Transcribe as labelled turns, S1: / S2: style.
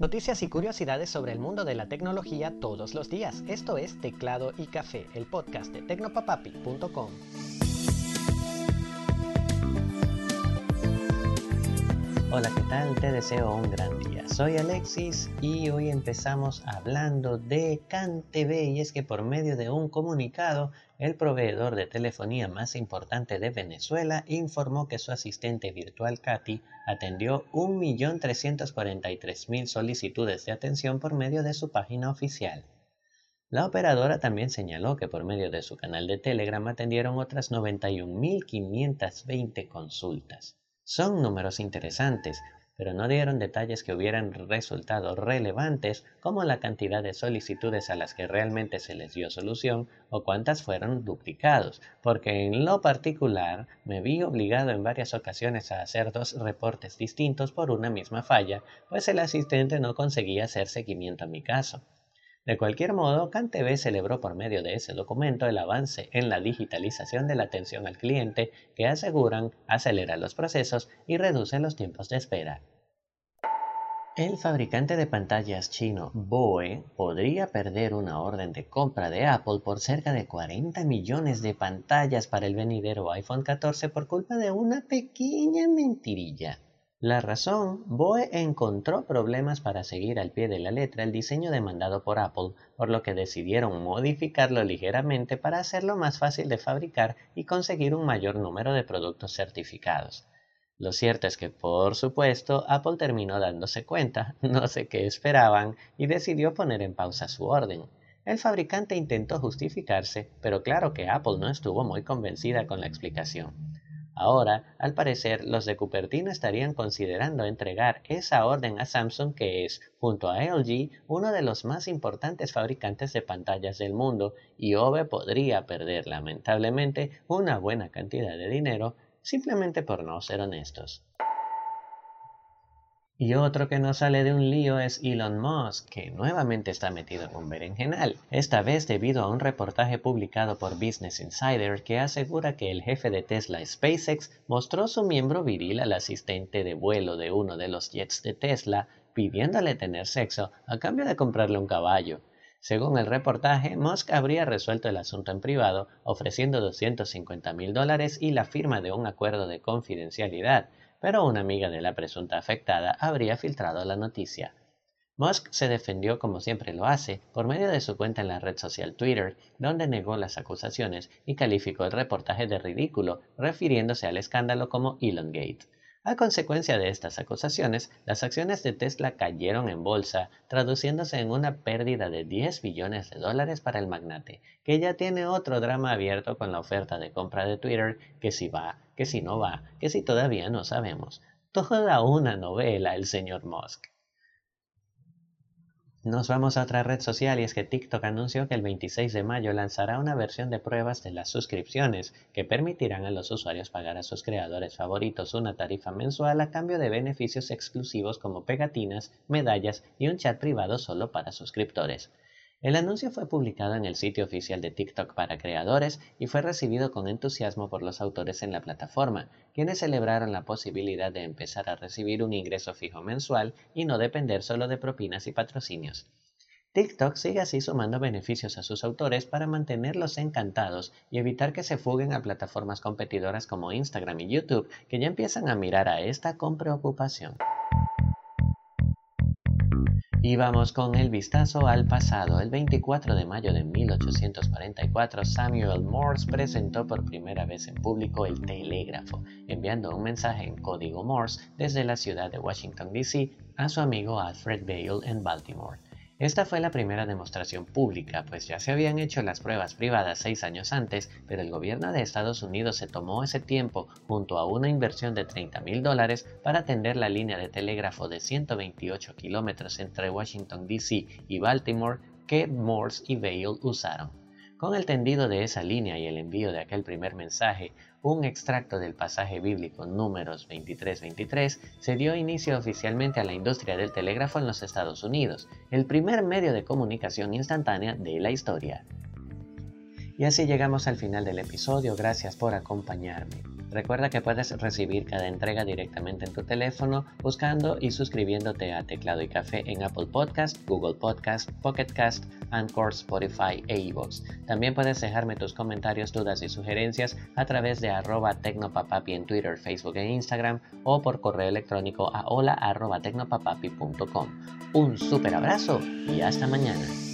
S1: Noticias y curiosidades sobre el mundo de la tecnología todos los días. Esto es Teclado y Café, el podcast de tecnopapapi.com. Hola, ¿qué tal? Te deseo un gran día. Soy Alexis y hoy empezamos hablando de CanTV y es que por medio de un comunicado, el proveedor de telefonía más importante de Venezuela informó que su asistente virtual Katy atendió 1.343.000 solicitudes de atención por medio de su página oficial. La operadora también señaló que por medio de su canal de Telegram atendieron otras 91.520 consultas. Son números interesantes, pero no dieron detalles que hubieran resultado relevantes como la cantidad de solicitudes a las que realmente se les dio solución o cuántas fueron duplicados, porque en lo particular me vi obligado en varias ocasiones a hacer dos reportes distintos por una misma falla, pues el asistente no conseguía hacer seguimiento a mi caso. De cualquier modo, CanTV celebró por medio de ese documento el avance en la digitalización de la atención al cliente que aseguran acelera los procesos y reduce los tiempos de espera. El fabricante de pantallas chino BOE podría perder una orden de compra de Apple por cerca de 40 millones de pantallas para el venidero iPhone 14 por culpa de una pequeña mentirilla. La razón, Boe encontró problemas para seguir al pie de la letra el diseño demandado por Apple, por lo que decidieron modificarlo ligeramente para hacerlo más fácil de fabricar y conseguir un mayor número de productos certificados. Lo cierto es que, por supuesto, Apple terminó dándose cuenta, no sé qué esperaban, y decidió poner en pausa su orden. El fabricante intentó justificarse, pero claro que Apple no estuvo muy convencida con la explicación. Ahora, al parecer, los de Cupertino estarían considerando entregar esa orden a Samsung, que es, junto a LG, uno de los más importantes fabricantes de pantallas del mundo, y OVE podría perder lamentablemente una buena cantidad de dinero simplemente por no ser honestos. Y otro que no sale de un lío es Elon Musk, que nuevamente está metido en un berenjenal, esta vez debido a un reportaje publicado por Business Insider que asegura que el jefe de Tesla SpaceX mostró su miembro viril al asistente de vuelo de uno de los jets de Tesla, pidiéndole tener sexo a cambio de comprarle un caballo. Según el reportaje, Musk habría resuelto el asunto en privado, ofreciendo 250 mil dólares y la firma de un acuerdo de confidencialidad, pero una amiga de la presunta afectada habría filtrado la noticia. Musk se defendió como siempre lo hace por medio de su cuenta en la red social Twitter, donde negó las acusaciones y calificó el reportaje de ridículo, refiriéndose al escándalo como Elon Gate. A consecuencia de estas acusaciones, las acciones de Tesla cayeron en bolsa, traduciéndose en una pérdida de 10 billones de dólares para el magnate, que ya tiene otro drama abierto con la oferta de compra de Twitter, que si va, que si no va, que si todavía no sabemos. Toda una novela el señor Musk. Nos vamos a otra red social y es que TikTok anunció que el 26 de mayo lanzará una versión de pruebas de las suscripciones que permitirán a los usuarios pagar a sus creadores favoritos una tarifa mensual a cambio de beneficios exclusivos como pegatinas, medallas y un chat privado solo para suscriptores. El anuncio fue publicado en el sitio oficial de TikTok para creadores y fue recibido con entusiasmo por los autores en la plataforma, quienes celebraron la posibilidad de empezar a recibir un ingreso fijo mensual y no depender solo de propinas y patrocinios. TikTok sigue así sumando beneficios a sus autores para mantenerlos encantados y evitar que se fuguen a plataformas competidoras como Instagram y YouTube, que ya empiezan a mirar a esta con preocupación. Y vamos con el vistazo al pasado. El 24 de mayo de 1844, Samuel Morse presentó por primera vez en público el telégrafo, enviando un mensaje en código Morse desde la ciudad de Washington, D.C. a su amigo Alfred Bale en Baltimore. Esta fue la primera demostración pública, pues ya se habían hecho las pruebas privadas seis años antes, pero el gobierno de Estados Unidos se tomó ese tiempo junto a una inversión de 30 mil dólares para atender la línea de telégrafo de 128 kilómetros entre Washington, D.C. y Baltimore que Morse y Vail usaron. Con el tendido de esa línea y el envío de aquel primer mensaje, un extracto del pasaje bíblico números 23-23 se dio inicio oficialmente a la industria del telégrafo en los Estados Unidos, el primer medio de comunicación instantánea de la historia. Y así llegamos al final del episodio, gracias por acompañarme. Recuerda que puedes recibir cada entrega directamente en tu teléfono buscando y suscribiéndote a Teclado y Café en Apple Podcast, Google Podcast, Pocket Cast, Anchor, Spotify e iVoox. También puedes dejarme tus comentarios, dudas y sugerencias a través de arroba tecnopapapi en Twitter, Facebook e Instagram o por correo electrónico a hola tecnopapapi.com. Un super abrazo y hasta mañana.